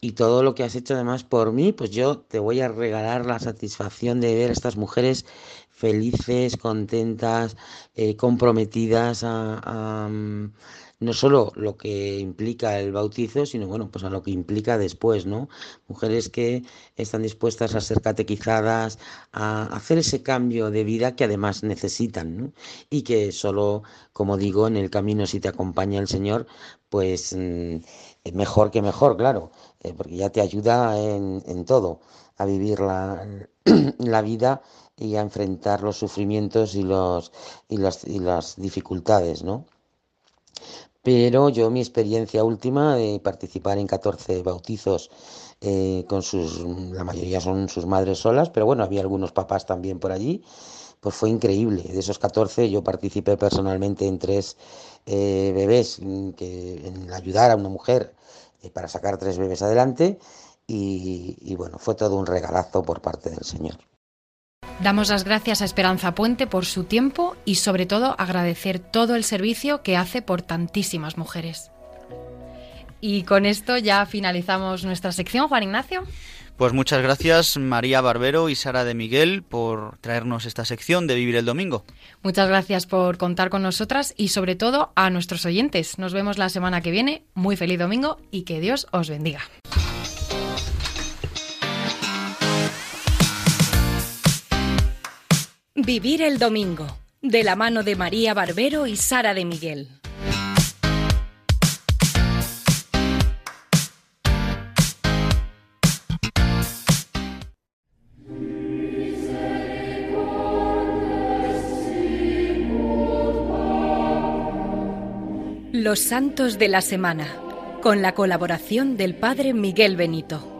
y todo lo que has hecho además por mí, pues yo te voy a regalar la satisfacción de ver a estas mujeres felices, contentas, eh, comprometidas a, no solo lo que implica el bautizo, sino bueno, pues a lo que implica después, ¿no? Mujeres que están dispuestas a ser catequizadas, a hacer ese cambio de vida que además necesitan, ¿no? Y que solo, como digo, en el camino si te acompaña el Señor, pues mm, mejor que mejor, claro, eh, porque ya te ayuda en, en todo, a vivir la, la vida y a enfrentar los sufrimientos y los y las y las dificultades, ¿no? Pero yo mi experiencia última de participar en 14 bautizos eh, con sus, la mayoría son sus madres solas, pero bueno, había algunos papás también por allí, pues fue increíble. De esos 14 yo participé personalmente en tres eh, bebés, mm, que, en ayudar a una mujer eh, para sacar tres bebés adelante y, y bueno, fue todo un regalazo por parte del Señor. Damos las gracias a Esperanza Puente por su tiempo y sobre todo agradecer todo el servicio que hace por tantísimas mujeres. Y con esto ya finalizamos nuestra sección, Juan Ignacio. Pues muchas gracias María Barbero y Sara de Miguel por traernos esta sección de Vivir el Domingo. Muchas gracias por contar con nosotras y sobre todo a nuestros oyentes. Nos vemos la semana que viene. Muy feliz domingo y que Dios os bendiga. Vivir el domingo, de la mano de María Barbero y Sara de Miguel. Los Santos de la Semana, con la colaboración del Padre Miguel Benito.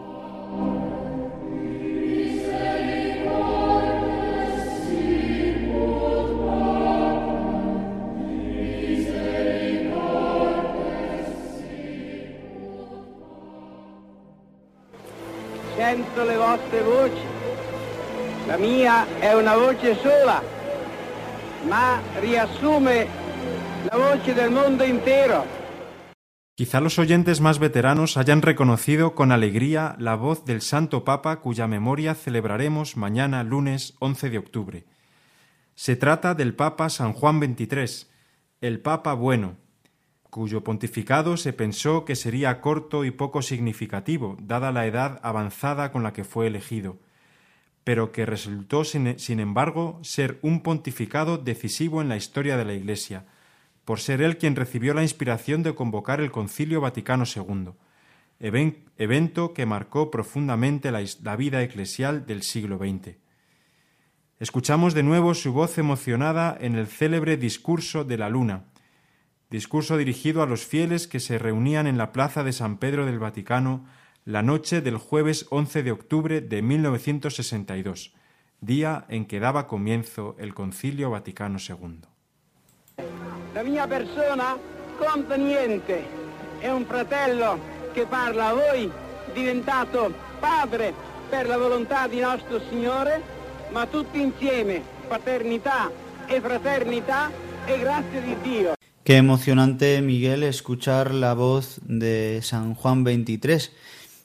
Quizá los oyentes más veteranos hayan reconocido con alegría la voz del Santo Papa cuya memoria celebraremos mañana lunes 11 de octubre. Se trata del Papa San Juan XXIII, el Papa bueno, cuyo pontificado se pensó que sería corto y poco significativo, dada la edad avanzada con la que fue elegido, pero que resultó, sin, embargo, ser un pontificado decisivo en la historia de la Iglesia, por ser él quien recibió la inspiración de convocar el Concilio Vaticano II, even- evento que marcó profundamente la, la vida eclesial del siglo XX. Escuchamos de nuevo su voz emocionada en el célebre Discurso de la Luna, discurso dirigido a los fieles que se reunían en la Plaza de San Pedro del Vaticano la noche del jueves 11 de octubre de 1962, día en que daba comienzo el Concilio Vaticano II. La mia persona conta niente. È un fratello che parla a voi, diventato padre per la volontà di nostro Signore, ma tutti insieme, paternità e fraternità e grazia di Dio. Qué emocionante, Miguel, escuchar la voz de San Juan 23.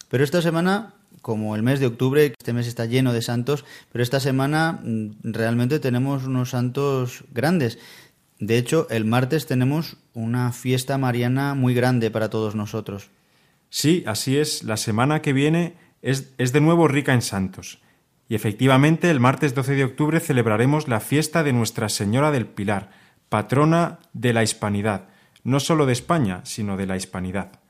Pero esta semana, como el mes de octubre, este mes está lleno de santos, pero esta semana mm, realmente tenemos unos santos grandes. De hecho, el martes tenemos una fiesta mariana muy grande para todos nosotros. Sí, así es, la semana que viene es, es de nuevo rica en santos. Y efectivamente, el martes 12 de octubre celebraremos la fiesta de Nuestra Señora del Pilar, patrona de la Hispanidad, no solo de España, sino de la Hispanidad.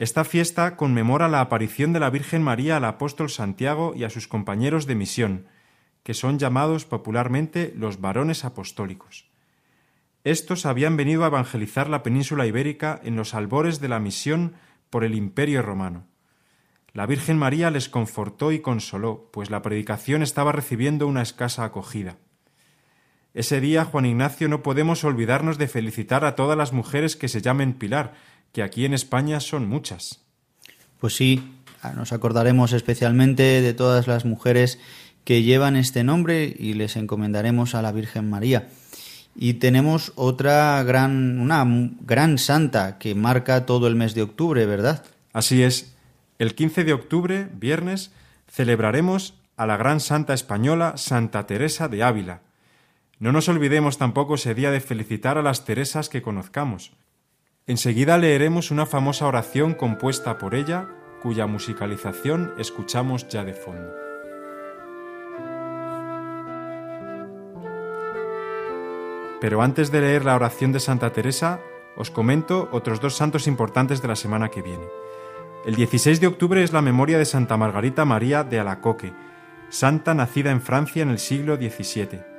Esta fiesta conmemora la aparición de la Virgen María al apóstol Santiago y a sus compañeros de misión, que son llamados popularmente los varones apostólicos. Estos habían venido a evangelizar la península ibérica en los albores de la misión por el Imperio romano. La Virgen María les confortó y consoló, pues la predicación estaba recibiendo una escasa acogida. Ese día, Juan Ignacio, no podemos olvidarnos de felicitar a todas las mujeres que se llamen Pilar, que aquí en España son muchas. Pues sí, nos acordaremos especialmente de todas las mujeres que llevan este nombre y les encomendaremos a la Virgen María. Y tenemos otra gran, una gran santa que marca todo el mes de octubre, ¿verdad? Así es. El 15 de octubre, viernes, celebraremos a la gran santa española Santa Teresa de Ávila. No nos olvidemos tampoco ese día de felicitar a las Teresas que conozcamos. Enseguida leeremos una famosa oración compuesta por ella, cuya musicalización escuchamos ya de fondo. Pero antes de leer la oración de Santa Teresa, os comento otros dos santos importantes de la semana que viene. El 16 de octubre es la memoria de Santa Margarita María de Alacoque, santa nacida en Francia en el siglo XVII,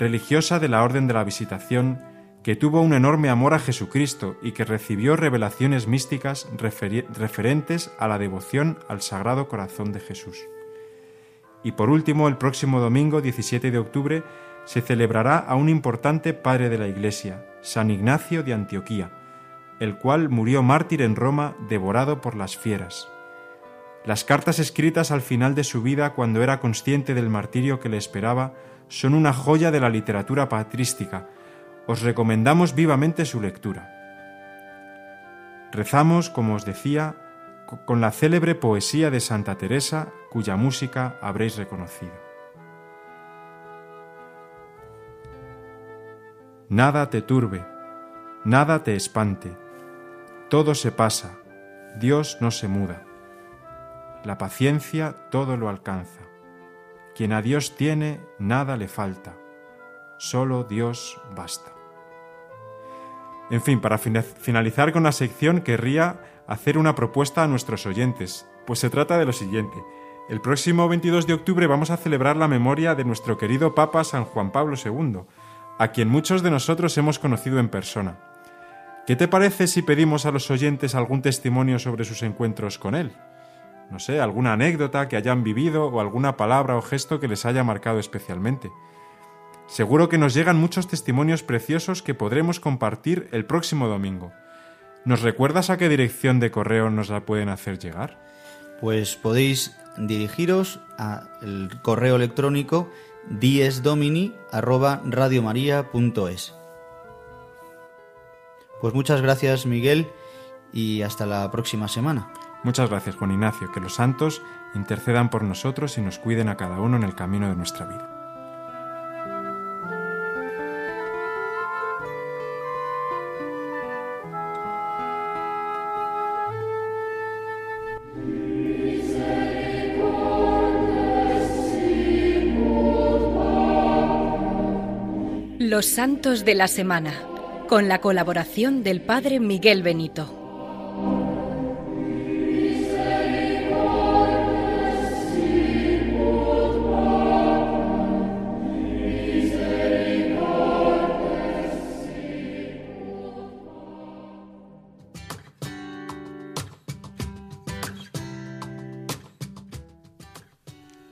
religiosa de la Orden de la Visitación, que tuvo un enorme amor a Jesucristo y que recibió revelaciones místicas referentes a la devoción al Sagrado Corazón de Jesús. Y por último, el próximo domingo 17 de octubre se celebrará a un importante padre de la Iglesia, San Ignacio de Antioquía, el cual murió mártir en Roma devorado por las fieras. Las cartas escritas al final de su vida cuando era consciente del martirio que le esperaba son una joya de la literatura patrística. Os recomendamos vivamente su lectura. Rezamos, como os decía, con la célebre poesía de Santa Teresa, cuya música habréis reconocido. Nada te turbe, nada te espante, todo se pasa, Dios no se muda. La paciencia todo lo alcanza. Quien a Dios tiene, nada le falta. Solo Dios basta. En fin, para finalizar con la sección, querría hacer una propuesta a nuestros oyentes, pues se trata de lo siguiente. El próximo 22 de octubre vamos a celebrar la memoria de nuestro querido Papa San Juan Pablo II, a quien muchos de nosotros hemos conocido en persona. ¿Qué te parece si pedimos a los oyentes algún testimonio sobre sus encuentros con él? No sé, alguna anécdota que hayan vivido o alguna palabra o gesto que les haya marcado especialmente. Seguro que nos llegan muchos testimonios preciosos que podremos compartir el próximo domingo. ¿Nos recuerdas a qué dirección de correo nos la pueden hacer llegar? Pues podéis dirigiros al correo electrónico diesdomini@radiomaria.es. Pues muchas gracias, Miguel, y hasta la próxima semana. Muchas gracias, Juan Ignacio. Que los santos intercedan por nosotros y nos cuiden a cada uno en el camino de nuestra vida. Los Santos de la Semana, con la colaboración del Padre Miguel Benito.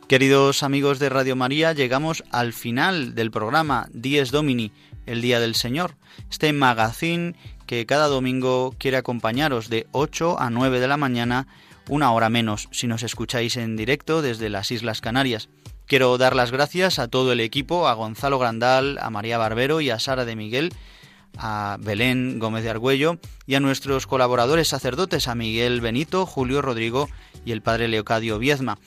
Queridos amigos de Radio María, llegamos al final del programa Dies Domini, el Día del Señor, este magazine que cada domingo quiere acompañaros de 8 a 9 de la mañana, una hora menos si nos escucháis en directo desde las Islas Canarias. Quiero dar las gracias a todo el equipo, a Gonzalo Grandal, a María Barbero y a Sara de Miguel, a Belén Gómez de Argüello y a nuestros colaboradores sacerdotes, a Miguel Benito, Julio Rodrigo y el padre Leocadio Viezma.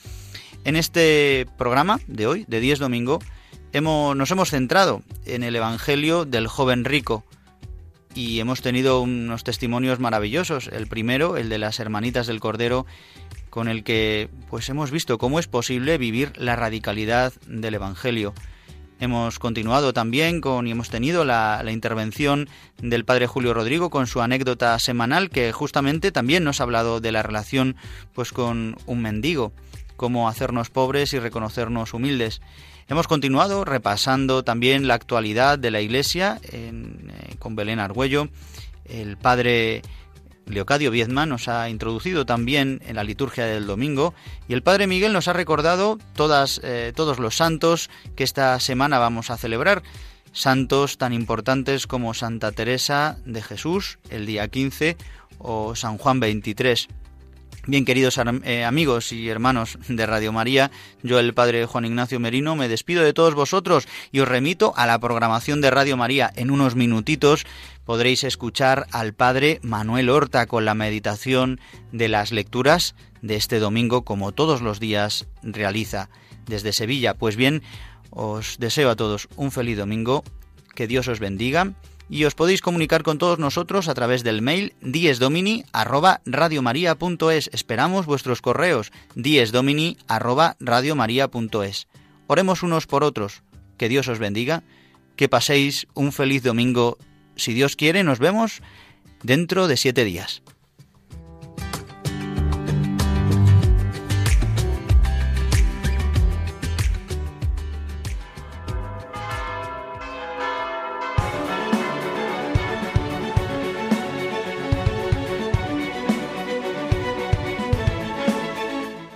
En este programa de hoy, de 10 domingo, hemos, nos hemos centrado en el Evangelio del joven rico y hemos tenido unos testimonios maravillosos. El primero, el de las hermanitas del Cordero, con el que pues hemos visto cómo es posible vivir la radicalidad del Evangelio. Hemos continuado también con y hemos tenido la, la, intervención del padre Julio Rodrigo con su anécdota semanal que justamente también nos ha hablado de la relación pues con un mendigo cómo hacernos pobres y reconocernos humildes. Hemos continuado repasando también la actualidad de la Iglesia eh, con Belén Argüello. El padre Leocadio Viezma nos ha introducido también en la liturgia del domingo y el padre Miguel nos ha recordado todas, eh, todos los santos que esta semana vamos a celebrar. Santos tan importantes como Santa Teresa de Jesús el día 15 o San Juan 23. Bien, queridos eh, amigos y hermanos de Radio María, yo, el Padre Juan Ignacio Merino, me despido de todos vosotros y os remito a la programación de Radio María. En unos minutitos podréis escuchar al Padre Manuel Horta con la meditación de las lecturas de este domingo, como todos los días realiza desde Sevilla. Pues bien, os deseo a todos un feliz domingo, que Dios os bendiga y os podéis comunicar con todos nosotros a través del mail diesdomini@radiomaria.es. Esperamos vuestros correos diesdomini@radiomaria.es. Oremos unos por otros. Que Dios os bendiga, que paséis un feliz domingo. Si Dios quiere, nos vemos dentro de siete días.